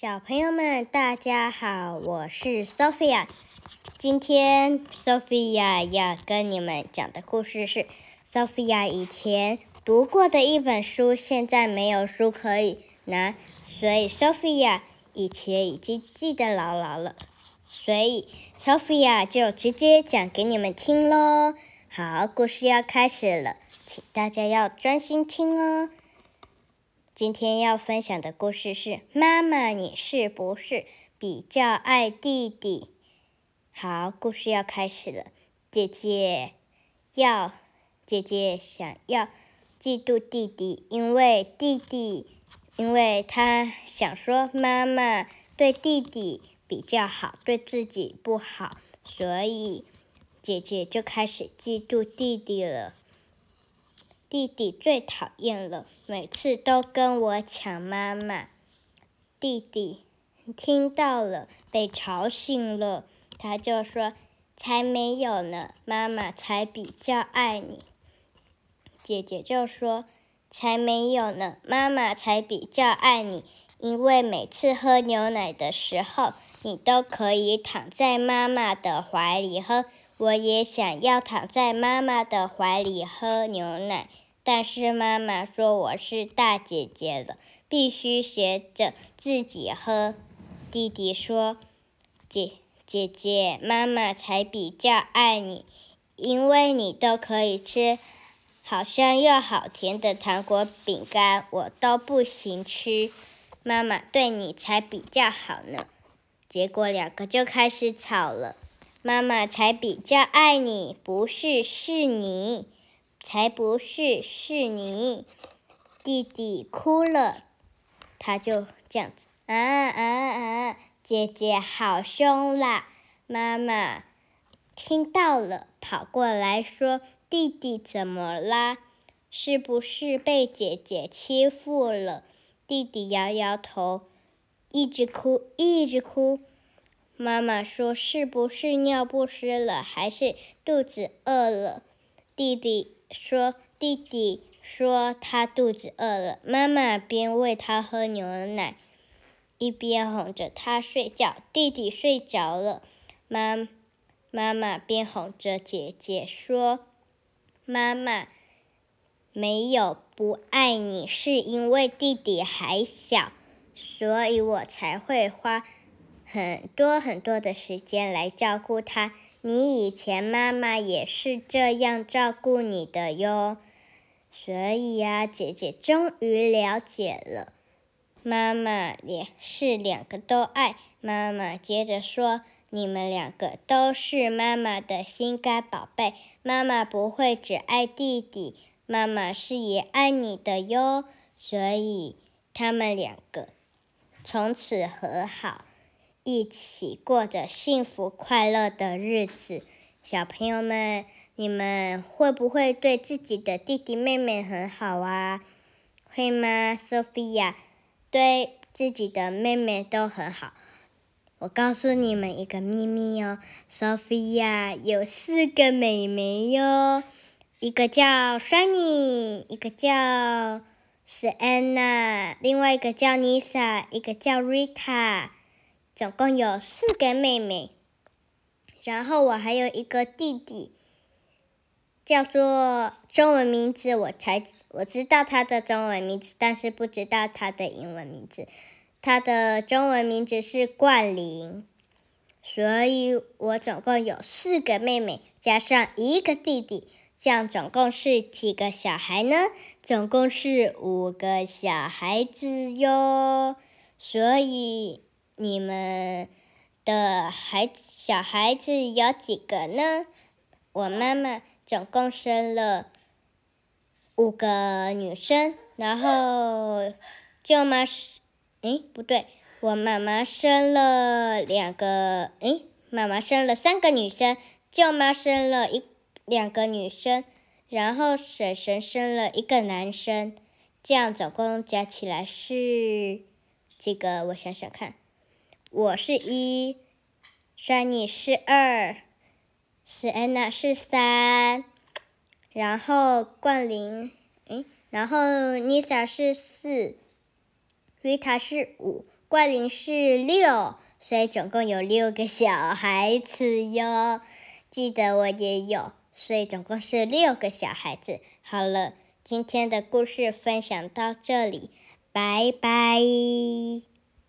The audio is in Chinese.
小朋友们，大家好，我是 Sophia。今天 Sophia 要跟你们讲的故事是 Sophia 以前读过的一本书，现在没有书可以拿，所以 Sophia 以前已经记得牢牢了，所以 Sophia 就直接讲给你们听喽。好，故事要开始了，请大家要专心听哦。今天要分享的故事是：妈妈，你是不是比较爱弟弟？好，故事要开始了。姐姐要，姐姐想要嫉妒弟弟，因为弟弟，因为他想说妈妈对弟弟比较好，对自己不好，所以姐姐就开始嫉妒弟弟了。弟弟最讨厌了，每次都跟我抢妈妈。弟弟听到了，被吵醒了，他就说：“才没有呢，妈妈才比较爱你。”姐姐就说：“才没有呢，妈妈才比较爱你，因为每次喝牛奶的时候，你都可以躺在妈妈的怀里喝。我也想要躺在妈妈的怀里喝牛奶。”但是妈妈说我是大姐姐了，必须学着自己喝。弟弟说：“姐姐姐，妈妈才比较爱你，因为你都可以吃好香又好甜的糖果饼干，我都不行吃。妈妈对你才比较好呢。”结果两个就开始吵了。妈妈才比较爱你，不是，是你。才不是，是你！弟弟哭了，他就这样子啊啊啊！姐姐好凶啦！妈妈听到了，跑过来说：“弟弟怎么啦？是不是被姐姐欺负了？”弟弟摇摇头，一直哭，一直哭。妈妈说：“是不是尿不湿了，还是肚子饿了？”弟弟。说弟弟说他肚子饿了，妈妈边喂他喝牛奶，一边哄着他睡觉。弟弟睡着了，妈妈妈边哄着姐姐说：“妈妈没有不爱你，是因为弟弟还小，所以我才会花很多很多的时间来照顾他。”你以前妈妈也是这样照顾你的哟，所以呀，姐姐终于了解了，妈妈也是两个都爱。妈妈接着说：“你们两个都是妈妈的心肝宝贝，妈妈不会只爱弟弟，妈妈是也爱你的哟。”所以他们两个从此和好。一起过着幸福快乐的日子，小朋友们，你们会不会对自己的弟弟妹妹很好啊？会吗，Sophia？对自己的妹妹都很好。我告诉你们一个秘密哦，Sophia 有四个妹妹哟，一个叫 Shiny，一个叫 Sienna，另外一个叫 Nisa，一个叫 Rita。总共有四个妹妹，然后我还有一个弟弟，叫做中文名字，我才我知道他的中文名字，但是不知道他的英文名字。他的中文名字是冠霖，所以我总共有四个妹妹，加上一个弟弟，这样总共是几个小孩呢？总共是五个小孩子哟，所以。你们的孩小孩子有几个呢？我妈妈总共生了五个女生，然后舅妈是，诶，不对，我妈妈生了两个，诶，妈妈生了三个女生，舅妈生了一两个女生，然后婶婶生了一个男生，这样总共加起来是这个，我想想看。我是一，Shiny 是二，Sienna 是三，然后冠霖，诶，然后 Nisa 是四，Rita 是五，冠霖是六，所以总共有六个小孩子哟。记得我也有，所以总共是六个小孩子。好了，今天的故事分享到这里，拜拜。